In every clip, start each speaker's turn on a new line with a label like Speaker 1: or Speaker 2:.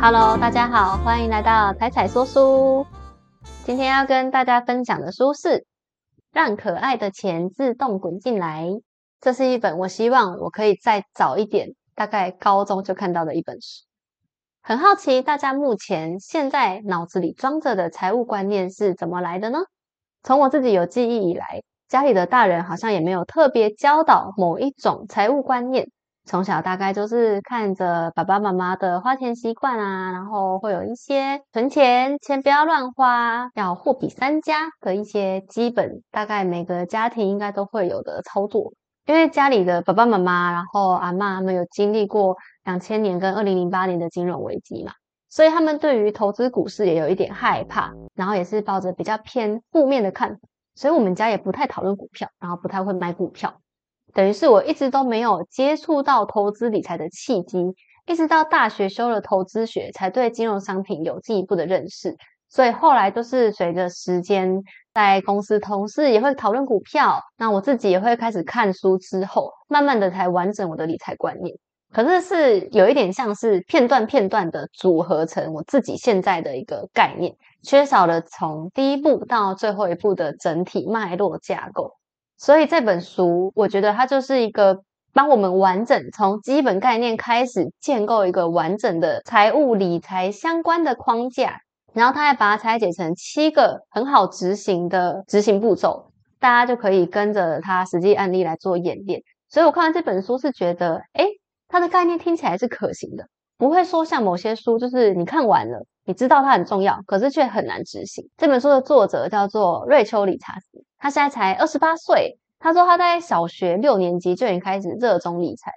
Speaker 1: Hello，大家好，欢迎来到彩彩说书。今天要跟大家分享的书是《让可爱的钱自动滚进来》。这是一本我希望我可以再早一点，大概高中就看到的一本书。很好奇大家目前现在脑子里装着的财务观念是怎么来的呢？从我自己有记忆以来，家里的大人好像也没有特别教导某一种财务观念。从小大概就是看着爸爸妈妈的花钱习惯啊，然后会有一些存钱，钱不要乱花，要货比三家的一些基本，大概每个家庭应该都会有的操作。因为家里的爸爸妈妈，然后阿妈他们有经历过两千年跟二零零八年的金融危机嘛，所以他们对于投资股市也有一点害怕，然后也是抱着比较偏负面的看法，所以我们家也不太讨论股票，然后不太会买股票。等于是我一直都没有接触到投资理财的契机，一直到大学修了投资学，才对金融商品有进一步的认识。所以后来都是随着时间，在公司同事也会讨论股票，那我自己也会开始看书，之后慢慢的才完整我的理财观念。可是是有一点像是片段片段的组合成我自己现在的一个概念，缺少了从第一步到最后一步的整体脉络架构。所以这本书，我觉得它就是一个帮我们完整从基本概念开始建构一个完整的财务理财相关的框架，然后它还把它拆解成七个很好执行的执行步骤，大家就可以跟着它实际案例来做演练。所以我看完这本书是觉得，哎，它的概念听起来是可行的，不会说像某些书，就是你看完了，你知道它很重要，可是却很难执行。这本书的作者叫做瑞秋·理查斯。他现在才二十八岁，他说他在小学六年级就已经开始热衷理财。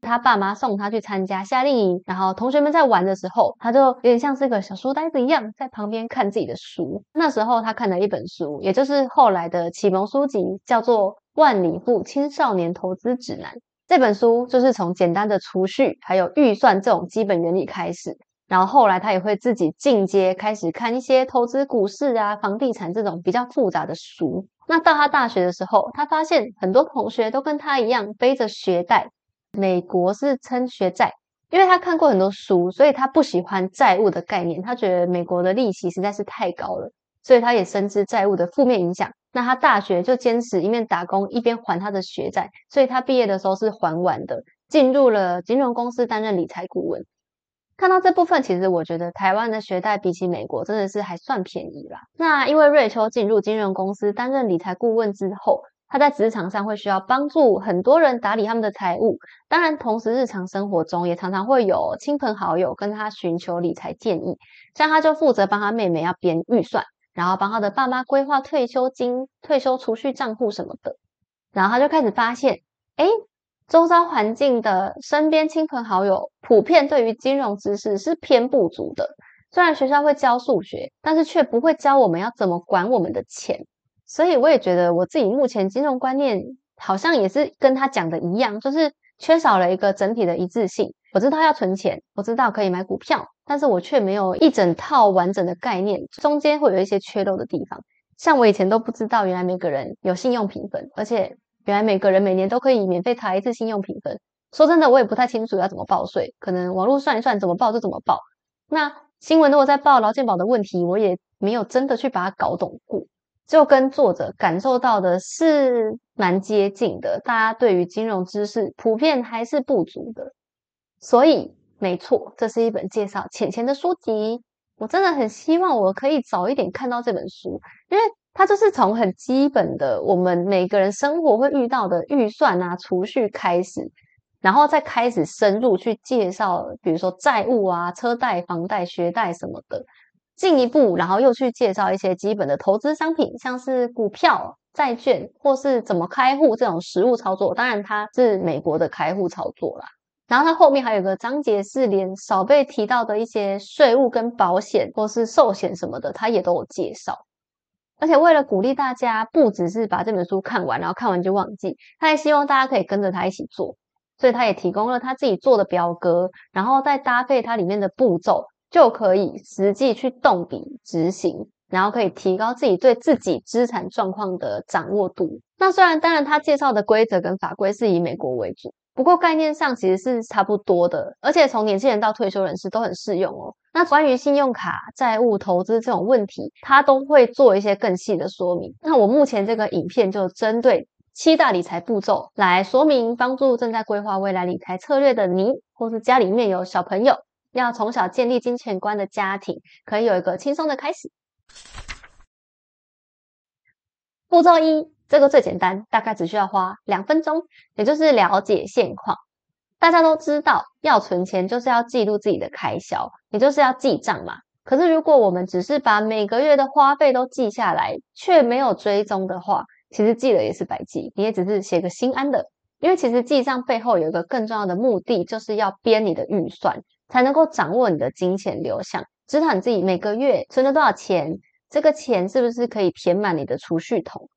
Speaker 1: 他爸妈送他去参加夏令营，然后同学们在玩的时候，他就有点像是个小书呆子一样，在旁边看自己的书。那时候他看了一本书，也就是后来的启蒙书籍，叫做《万里富青少年投资指南》。这本书就是从简单的储蓄还有预算这种基本原理开始。然后后来他也会自己进阶，开始看一些投资股市啊、房地产这种比较复杂的书。那到他大学的时候，他发现很多同学都跟他一样背着学贷。美国是称学债，因为他看过很多书，所以他不喜欢债务的概念。他觉得美国的利息实在是太高了，所以他也深知债务的负面影响。那他大学就坚持一面打工一边还他的学债，所以他毕业的时候是还完的，进入了金融公司担任理财顾问。看到这部分，其实我觉得台湾的学贷比起美国真的是还算便宜啦。那因为瑞秋进入金融公司担任理财顾问之后，他在职场上会需要帮助很多人打理他们的财务，当然同时日常生活中也常常会有亲朋好友跟他寻求理财建议，像他就负责帮他妹妹要编预算，然后帮他的爸妈规划退休金、退休储蓄账户什么的，然后他就开始发现，哎。周遭环境的身边亲朋好友普遍对于金融知识是偏不足的。虽然学校会教数学，但是却不会教我们要怎么管我们的钱。所以我也觉得我自己目前金融观念好像也是跟他讲的一样，就是缺少了一个整体的一致性。我知道要存钱，我知道可以买股票，但是我却没有一整套完整的概念，中间会有一些缺漏的地方。像我以前都不知道，原来每个人有信用评分，而且。原来每个人每年都可以免费查一次信用评分。说真的，我也不太清楚要怎么报税，可能网络算一算怎么报就怎么报。那新闻如果在报劳健保的问题，我也没有真的去把它搞懂过，就跟作者感受到的是蛮接近的。大家对于金融知识普遍还是不足的，所以没错，这是一本介绍钱钱的书籍。我真的很希望我可以早一点看到这本书，因为。它就是从很基本的我们每个人生活会遇到的预算啊、储蓄开始，然后再开始深入去介绍，比如说债务啊、车贷、房贷、学贷什么的，进一步，然后又去介绍一些基本的投资商品，像是股票、债券或是怎么开户这种实物操作。当然，它是美国的开户操作啦。然后它后面还有个章节是连少被提到的一些税务跟保险或是寿险什么的，它也都有介绍。而且为了鼓励大家，不只是把这本书看完，然后看完就忘记，他还希望大家可以跟着他一起做，所以他也提供了他自己做的表格，然后再搭配它里面的步骤，就可以实际去动笔执行，然后可以提高自己对自己资产状况的掌握度。那虽然当然他介绍的规则跟法规是以美国为主，不过概念上其实是差不多的，而且从年轻人到退休人士都很适用哦。那关于信用卡债务投资这种问题，它都会做一些更细的说明。那我目前这个影片就针对七大理财步骤来说明，帮助正在规划未来理财策略的你，或是家里面有小朋友要从小建立金钱观的家庭，可以有一个轻松的开始。步骤一，这个最简单，大概只需要花两分钟，也就是了解现况。大家都知道，要存钱就是要记录自己的开销，也就是要记账嘛。可是如果我们只是把每个月的花费都记下来，却没有追踪的话，其实记了也是白记，你也只是写个心安的。因为其实记账背后有一个更重要的目的，就是要编你的预算，才能够掌握你的金钱流向，知道你自己每个月存了多少钱。这个钱是不是可以填满你的储蓄桶？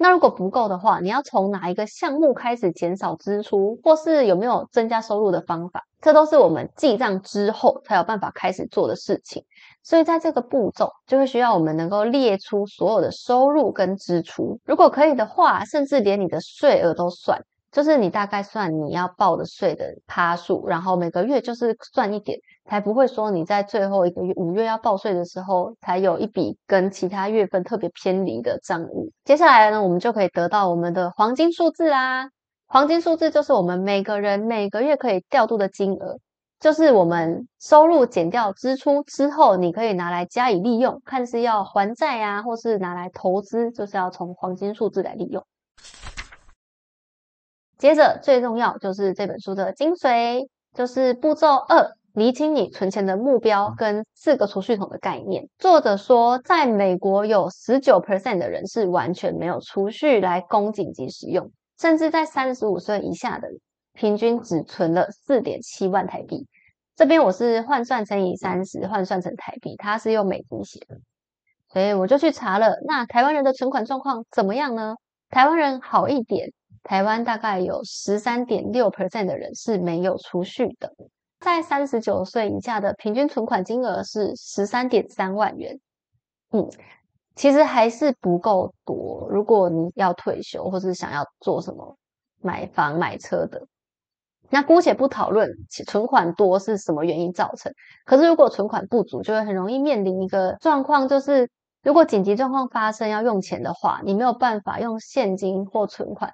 Speaker 1: 那如果不够的话，你要从哪一个项目开始减少支出，或是有没有增加收入的方法？这都是我们记账之后才有办法开始做的事情。所以在这个步骤，就会需要我们能够列出所有的收入跟支出。如果可以的话，甚至连你的税额都算。就是你大概算你要报的税的趴数，然后每个月就是算一点，才不会说你在最后一个月五月要报税的时候，才有一笔跟其他月份特别偏离的账务。接下来呢，我们就可以得到我们的黄金数字啦。黄金数字就是我们每个人每个月可以调度的金额，就是我们收入减掉支出之后，你可以拿来加以利用，看是要还债啊，或是拿来投资，就是要从黄金数字来利用。接着最重要就是这本书的精髓，就是步骤二，厘清你存钱的目标跟四个储蓄桶的概念。作者说，在美国有十九 percent 的人是完全没有储蓄来供紧急使用，甚至在三十五岁以下的人，平均只存了四点七万台币。这边我是换算乘以三十，换算成台币，它是用美金写的，所以我就去查了。那台湾人的存款状况怎么样呢？台湾人好一点。台湾大概有十三点六 percent 的人是没有储蓄的，在三十九岁以下的平均存款金额是十三点三万元。嗯，其实还是不够多。如果你要退休或是想要做什么买房买车的，那姑且不讨论存款多是什么原因造成。可是如果存款不足，就会很容易面临一个状况，就是如果紧急状况发生要用钱的话，你没有办法用现金或存款。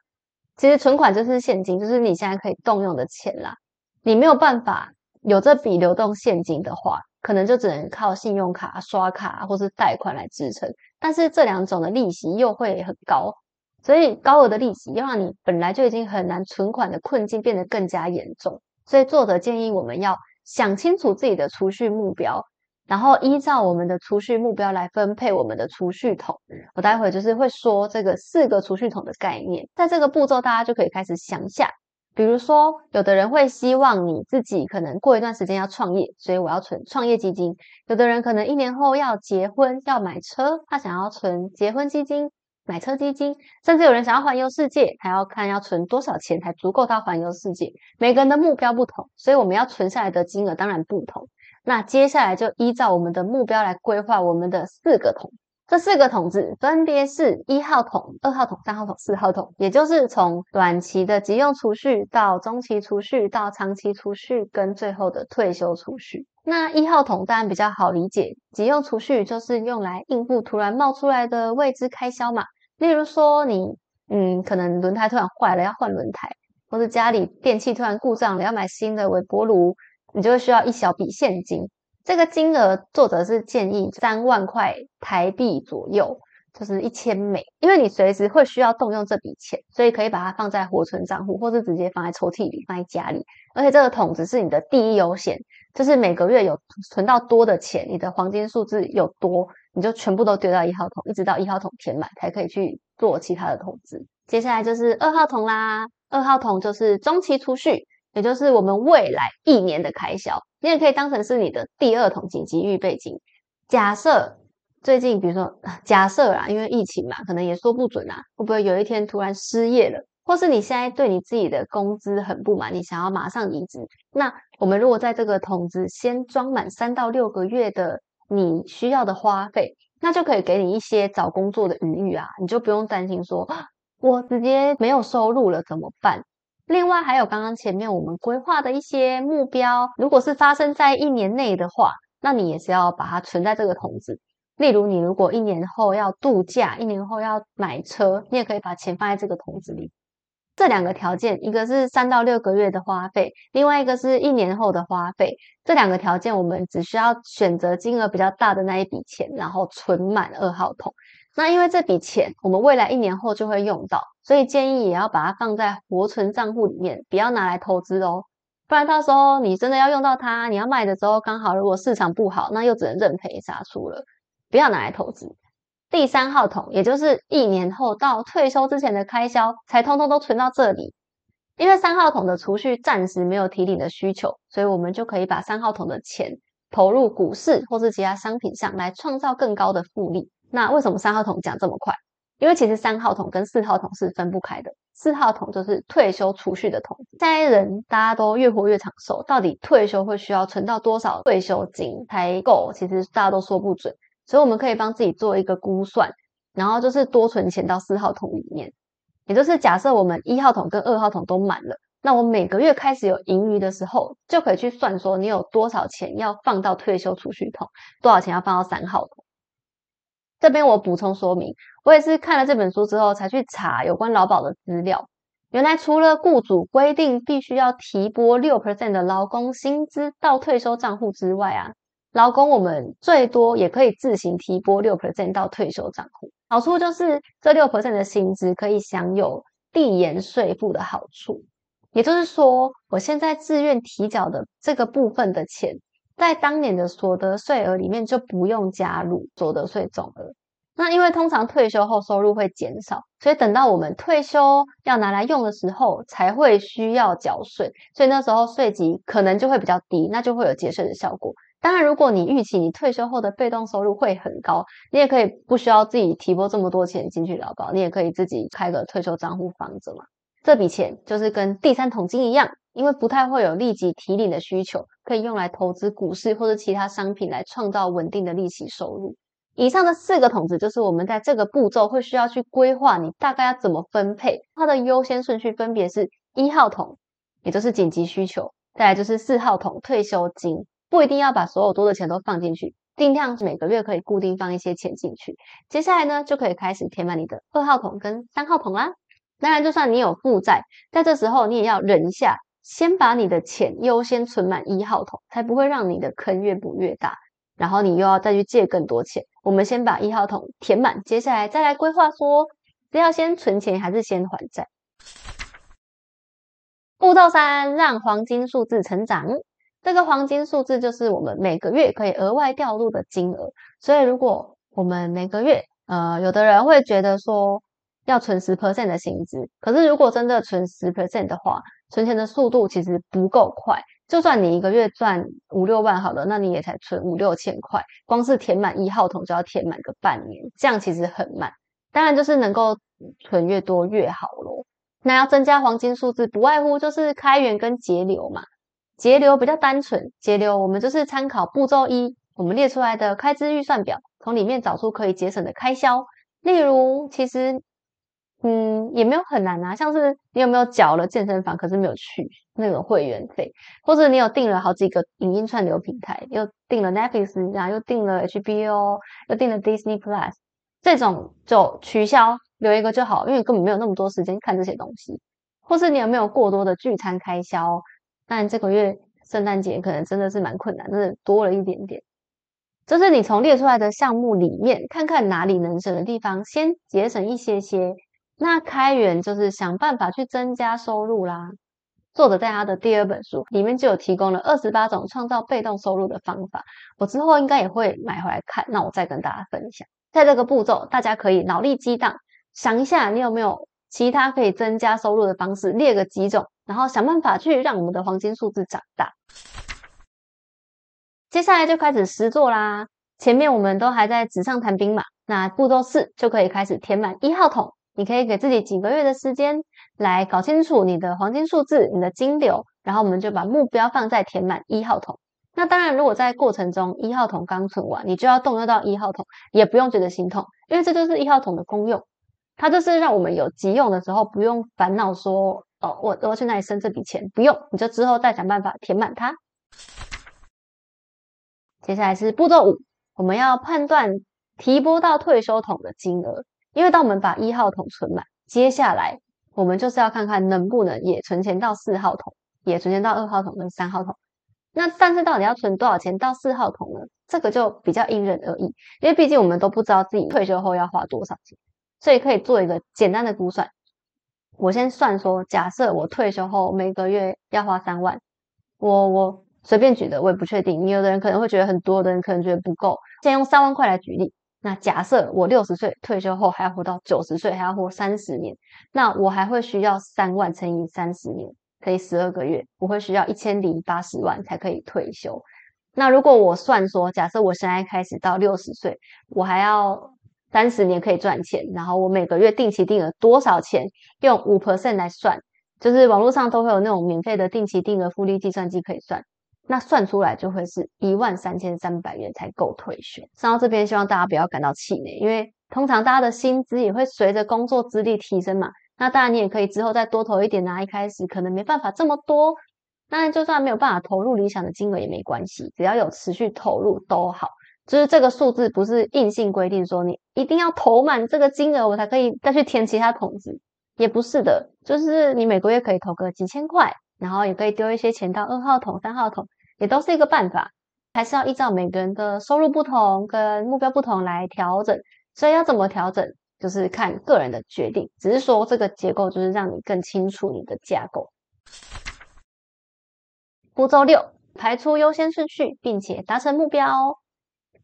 Speaker 1: 其实存款就是现金，就是你现在可以动用的钱啦。你没有办法有这笔流动现金的话，可能就只能靠信用卡、刷卡或是贷款来支撑。但是这两种的利息又会很高，所以高额的利息要让你本来就已经很难存款的困境变得更加严重。所以作者建议我们要想清楚自己的储蓄目标。然后依照我们的储蓄目标来分配我们的储蓄桶。我待会就是会说这个四个储蓄桶的概念，在这个步骤大家就可以开始想下。比如说，有的人会希望你自己可能过一段时间要创业，所以我要存创业基金；有的人可能一年后要结婚要买车，他想要存结婚基金、买车基金；甚至有人想要环游世界，还要看要存多少钱才足够他环游世界。每个人的目标不同，所以我们要存下来的金额当然不同。那接下来就依照我们的目标来规划我们的四个桶，这四个桶子分别是一号桶、二号桶、三号桶、四号桶，也就是从短期的急用储蓄到中期储蓄到长期储蓄跟最后的退休储蓄。那一号桶当然比较好理解，急用储蓄就是用来应付突然冒出来的未知开销嘛，例如说你嗯可能轮胎突然坏了要换轮胎，或者家里电器突然故障了要买新的微波炉。你就会需要一小笔现金，这个金额作者是建议三万块台币左右，就是一千美，因为你随时会需要动用这笔钱，所以可以把它放在活存账户，或是直接放在抽屉里，放在家里。而且这个桶子是你的第一优先，就是每个月有存到多的钱，你的黄金数字有多，你就全部都丢到一号桶，一直到一号桶填满，才可以去做其他的投资。接下来就是二号桶啦，二号桶就是中期储蓄。也就是我们未来一年的开销，你也可以当成是你的第二桶紧急预备金。假设最近，比如说 假设啦，因为疫情嘛，可能也说不准啊，会不会有一天突然失业了，或是你现在对你自己的工资很不满，你想要马上离职？那我们如果在这个桶子先装满三到六个月的你需要的花费，那就可以给你一些找工作的余裕啊，你就不用担心说，我直接没有收入了怎么办？另外还有刚刚前面我们规划的一些目标，如果是发生在一年内的话，那你也是要把它存在这个桶子。例如，你如果一年后要度假，一年后要买车，你也可以把钱放在这个桶子里。这两个条件，一个是三到六个月的花费，另外一个是一年后的花费。这两个条件，我们只需要选择金额比较大的那一笔钱，然后存满二号桶。那因为这笔钱我们未来一年后就会用到，所以建议也要把它放在活存账户里面，不要拿来投资哦。不然到时候你真的要用到它，你要卖的时候刚好如果市场不好，那又只能认赔杀出了。不要拿来投资。第三号桶，也就是一年后到退休之前的开销，才通通都存到这里。因为三号桶的储蓄暂时没有提领的需求，所以我们就可以把三号桶的钱投入股市或是其他商品上来创造更高的复利。那为什么三号桶讲这么快？因为其实三号桶跟四号桶是分不开的。四号桶就是退休储蓄的桶。现在人大家都越活越长寿，到底退休会需要存到多少退休金才够？其实大家都说不准。所以我们可以帮自己做一个估算，然后就是多存钱到四号桶里面。也就是假设我们一号桶跟二号桶都满了，那我每个月开始有盈余的时候，就可以去算说你有多少钱要放到退休储蓄桶，多少钱要放到三号桶。这边我补充说明，我也是看了这本书之后才去查有关劳保的资料。原来除了雇主规定必须要提拨六 percent 的劳工薪资到退休账户之外啊，劳工我们最多也可以自行提拨六 percent 到退休账户。好处就是这六 percent 的薪资可以享有递延税负的好处，也就是说，我现在自愿提缴的这个部分的钱。在当年的所得税额里面就不用加入所得税总额。那因为通常退休后收入会减少，所以等到我们退休要拿来用的时候才会需要缴税，所以那时候税级可能就会比较低，那就会有节税的效果。当然，如果你预期你退休后的被动收入会很高，你也可以不需要自己提拨这么多钱进去劳保，你也可以自己开个退休账户放着嘛。这笔钱就是跟第三桶金一样。因为不太会有立即提领的需求，可以用来投资股市或者其他商品来创造稳定的利息收入。以上的四个桶子就是我们在这个步骤会需要去规划，你大概要怎么分配。它的优先顺序分别是一号桶，也就是紧急需求；再来就是四号桶退休金，不一定要把所有多的钱都放进去，尽量每个月可以固定放一些钱进去。接下来呢，就可以开始填满你的二号桶跟三号桶啦。当然，就算你有负债，在这时候你也要忍一下。先把你的钱优先存满一号桶，才不会让你的坑越补越大，然后你又要再去借更多钱。我们先把一号桶填满，接下来再来规划说是要先存钱还是先还债。步骤三，让黄金数字成长。这个黄金数字就是我们每个月可以额外调入的金额。所以如果我们每个月，呃，有的人会觉得说要存十 percent 的薪资，可是如果真的存十 percent 的话，存钱的速度其实不够快，就算你一个月赚五六万好了，那你也才存五六千块，光是填满一号桶就要填满个半年，这样其实很慢。当然就是能够存越多越好咯。那要增加黄金数字，不外乎就是开源跟节流嘛。节流比较单纯，节流我们就是参考步骤一，我们列出来的开支预算表，从里面找出可以节省的开销。例如，其实。嗯，也没有很难啊。像是你有没有缴了健身房，可是没有去那个会员费，或者你有订了好几个影音串流平台，又订了 Netflix，然后又订了 HBO，又订了 Disney Plus，这种就取消，留一个就好，因为根本没有那么多时间看这些东西。或是你有没有过多的聚餐开销？但这个月圣诞节可能真的是蛮困难，真的多了一点点。就是你从列出来的项目里面，看看哪里能省的地方，先节省一些些。那开源就是想办法去增加收入啦。作者在他的第二本书里面就有提供了二十八种创造被动收入的方法，我之后应该也会买回来看。那我再跟大家分享。在这个步骤，大家可以脑力激荡，想一下你有没有其他可以增加收入的方式，列个几种，然后想办法去让我们的黄金数字长大。接下来就开始实做啦。前面我们都还在纸上谈兵嘛，那步骤四就可以开始填满一号桶。你可以给自己几个月的时间来搞清楚你的黄金数字、你的金流，然后我们就把目标放在填满一号桶。那当然，如果在过程中一号桶刚存完，你就要动用到一号桶，也不用觉得心痛，因为这就是一号桶的功用。它就是让我们有急用的时候不用烦恼说，哦，我我要去哪里生这笔钱？不用，你就之后再想办法填满它。接下来是步骤五，我们要判断提拨到退休桶的金额，因为当我们把一号桶存满，接下来我们就是要看看能不能也存钱到四号桶，也存钱到二号桶跟三号桶。那但是到底要存多少钱到四号桶呢？这个就比较因人而异，因为毕竟我们都不知道自己退休后要花多少钱，所以可以做一个简单的估算。我先算说，假设我退休后每个月要花三万，我我随便举的，我也不确定。你有的人可能会觉得很多，的人可能觉得不够。先用三万块来举例。那假设我六十岁退休后还要活到九十岁，还要活三十年，那我还会需要三万乘以三十年。可以十二个月，我会需要一千零八十万才可以退休。那如果我算说，假设我现在开始到六十岁，我还要三十年可以赚钱，然后我每个月定期定额多少钱，用五 percent 来算，就是网络上都会有那种免费的定期定额复利计算机可以算，那算出来就会是一万三千三百元才够退休。上到这边，希望大家不要感到气馁，因为通常大家的薪资也会随着工作资历提升嘛。那当然，你也可以之后再多投一点啊。一开始可能没办法这么多，那就算没有办法投入理想的金额也没关系，只要有持续投入都好。就是这个数字不是硬性规定说你一定要投满这个金额，我才可以再去填其他桶子，也不是的。就是你每个月可以投个几千块，然后也可以丢一些钱到二号桶、三号桶，也都是一个办法。还是要依照每个人的收入不同跟目标不同来调整，所以要怎么调整？就是看个人的决定，只是说这个结构就是让你更清楚你的架构。步骤六，排出优先顺序，并且达成目标。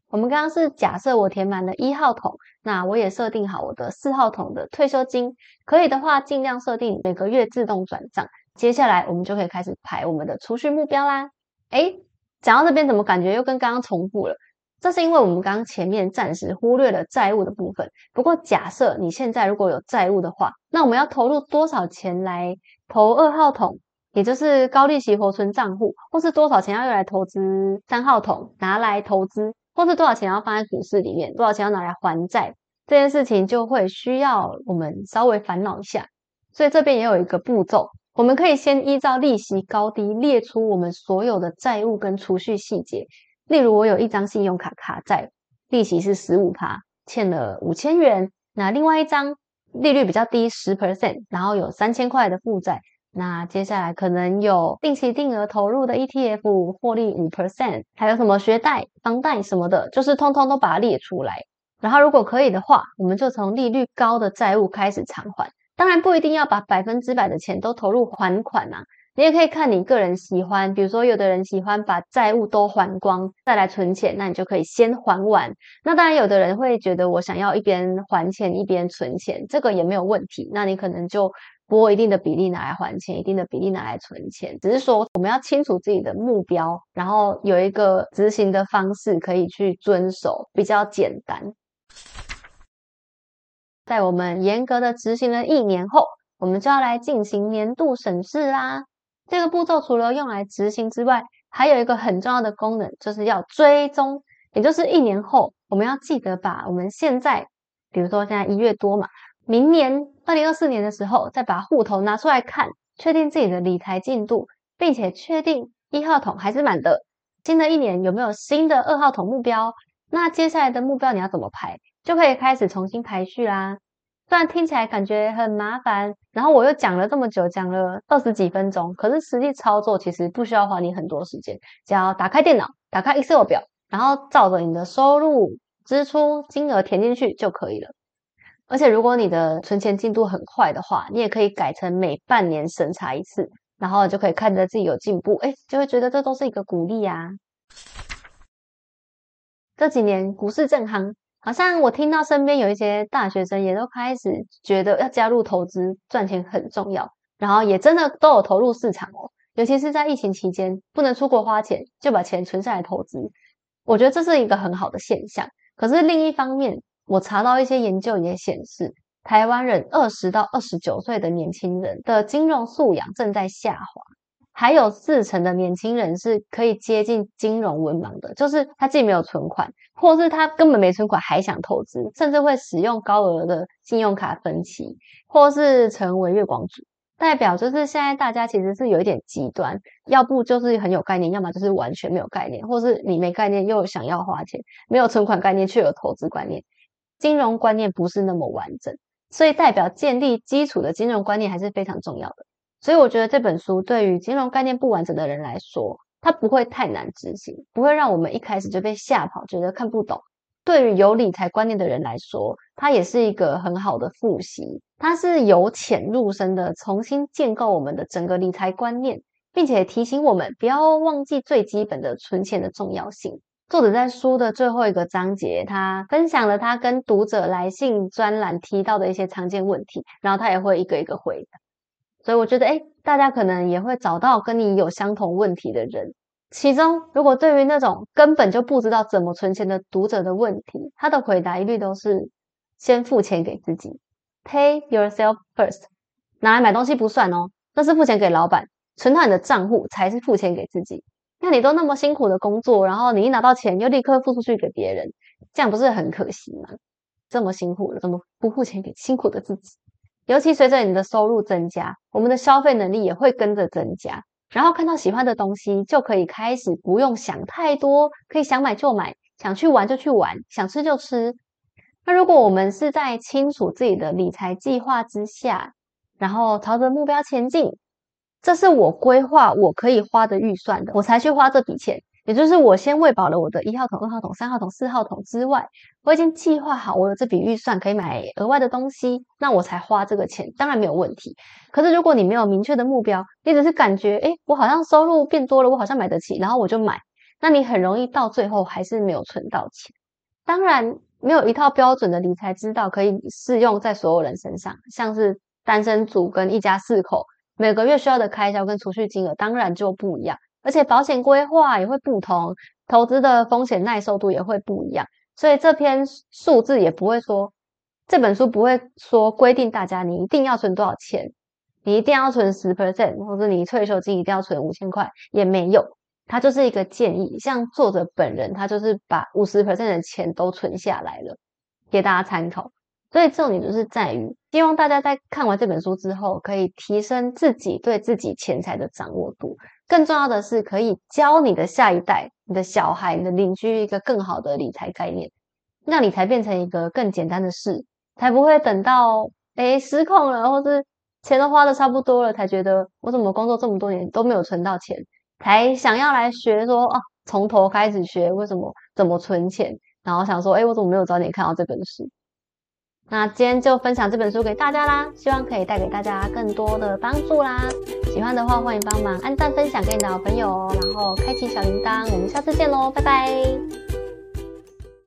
Speaker 1: 我们刚刚是假设我填满了一号桶，那我也设定好我的四号桶的退休金，可以的话尽量设定每个月自动转账。接下来我们就可以开始排我们的储蓄目标啦。诶，讲到这边怎么感觉又跟刚刚重复了？这是因为我们刚刚前面暂时忽略了债务的部分。不过，假设你现在如果有债务的话，那我们要投入多少钱来投二号桶，也就是高利息活存账户，或是多少钱要用来投资三号桶拿来投资，或是多少钱要放在股市里面，多少钱要拿来还债，这件事情就会需要我们稍微烦恼一下。所以这边也有一个步骤，我们可以先依照利息高低列出我们所有的债务跟储蓄细节。例如，我有一张信用卡卡债，利息是十五趴，欠了五千元。那另外一张利率比较低，十 percent，然后有三千块的负债。那接下来可能有定期定额投入的 ETF，获利五 percent，还有什么学贷、房贷什么的，就是通通都把它列出来。然后如果可以的话，我们就从利率高的债务开始偿还。当然不一定要把百分之百的钱都投入还款啊。你也可以看你个人喜欢，比如说有的人喜欢把债务都还光再来存钱，那你就可以先还完。那当然，有的人会觉得我想要一边还钱一边存钱，这个也没有问题。那你可能就拨一定的比例拿来还钱，一定的比例拿来存钱。只是说我们要清楚自己的目标，然后有一个执行的方式可以去遵守，比较简单。在我们严格的执行了一年后，我们就要来进行年度审视啦。这个步骤除了用来执行之外，还有一个很重要的功能，就是要追踪。也就是一年后，我们要记得把我们现在，比如说现在一月多嘛，明年二零二四年的时候，再把户头拿出来看，确定自己的理财进度，并且确定一号桶还是满的。新的一年有没有新的二号桶目标？那接下来的目标你要怎么排，就可以开始重新排序啦。虽然听起来感觉很麻烦，然后我又讲了这么久，讲了二十几分钟，可是实际操作其实不需要花你很多时间，只要打开电脑，打开 Excel 表，然后照着你的收入、支出金额填进去就可以了。而且如果你的存钱进度很快的话，你也可以改成每半年审查一次，然后就可以看着自己有进步，哎，就会觉得这都是一个鼓励啊。这几年股市正夯。好像我听到身边有一些大学生也都开始觉得要加入投资，赚钱很重要，然后也真的都有投入市场哦。尤其是在疫情期间，不能出国花钱，就把钱存下来投资。我觉得这是一个很好的现象。可是另一方面，我查到一些研究也显示，台湾人二十到二十九岁的年轻人的金融素养正在下滑。还有四成的年轻人是可以接近金融文盲的，就是他既没有存款，或是他根本没存款还想投资，甚至会使用高额的信用卡分期，或是成为月光族。代表就是现在大家其实是有一点极端，要不就是很有概念，要么就是完全没有概念，或是你没概念又想要花钱，没有存款概念却有投资观念，金融观念不是那么完整，所以代表建立基础的金融观念还是非常重要的。所以我觉得这本书对于金融概念不完整的人来说，它不会太难执行，不会让我们一开始就被吓跑，觉得看不懂。对于有理财观念的人来说，它也是一个很好的复习。它是由浅入深的重新建构我们的整个理财观念，并且提醒我们不要忘记最基本的存钱的重要性。作者在书的最后一个章节，他分享了他跟读者来信专栏提到的一些常见问题，然后他也会一个一个回答。所以我觉得，哎，大家可能也会找到跟你有相同问题的人。其中，如果对于那种根本就不知道怎么存钱的读者的问题，他的回答一律都是先付钱给自己，Pay yourself first。拿来买东西不算哦，那是付钱给老板，存到你的账户才是付钱给自己。那你都那么辛苦的工作，然后你一拿到钱又立刻付出去给别人，这样不是很可惜吗？这么辛苦了，怎么不付钱给辛苦的自己？尤其随着你的收入增加，我们的消费能力也会跟着增加。然后看到喜欢的东西，就可以开始不用想太多，可以想买就买，想去玩就去玩，想吃就吃。那如果我们是在清楚自己的理财计划之下，然后朝着目标前进，这是我规划我可以花的预算的，我才去花这笔钱。也就是我先喂饱了我的一号桶、二号桶、三号桶、四号桶之外，我已经计划好我有这笔预算可以买额外的东西，那我才花这个钱，当然没有问题。可是如果你没有明确的目标，你只是感觉，哎，我好像收入变多了，我好像买得起，然后我就买，那你很容易到最后还是没有存到钱。当然，没有一套标准的理财之道可以适用在所有人身上，像是单身族跟一家四口，每个月需要的开销跟储蓄金额当然就不一样。而且保险规划也会不同，投资的风险耐受度也会不一样，所以这篇数字也不会说，这本书不会说规定大家你一定要存多少钱，你一定要存十 percent，或者你退休金一定要存五千块，也没有，它就是一个建议。像作者本人，他就是把五十 percent 的钱都存下来了，给大家参考。所以重点就是在于，希望大家在看完这本书之后，可以提升自己对自己钱财的掌握度。更重要的是，可以教你的下一代、你的小孩、你的邻居一个更好的理财概念，让理财变成一个更简单的事，才不会等到哎失控了，或是钱都花的差不多了，才觉得我怎么工作这么多年都没有存到钱，才想要来学说哦，从头开始学为什么怎么存钱，然后想说哎，我怎么没有早点看到这本书？那今天就分享这本书给大家啦，希望可以带给大家更多的帮助啦。喜欢的话，欢迎帮忙按赞、分享给你的好朋友哦，然后开启小铃铛。我们下次见喽，拜拜。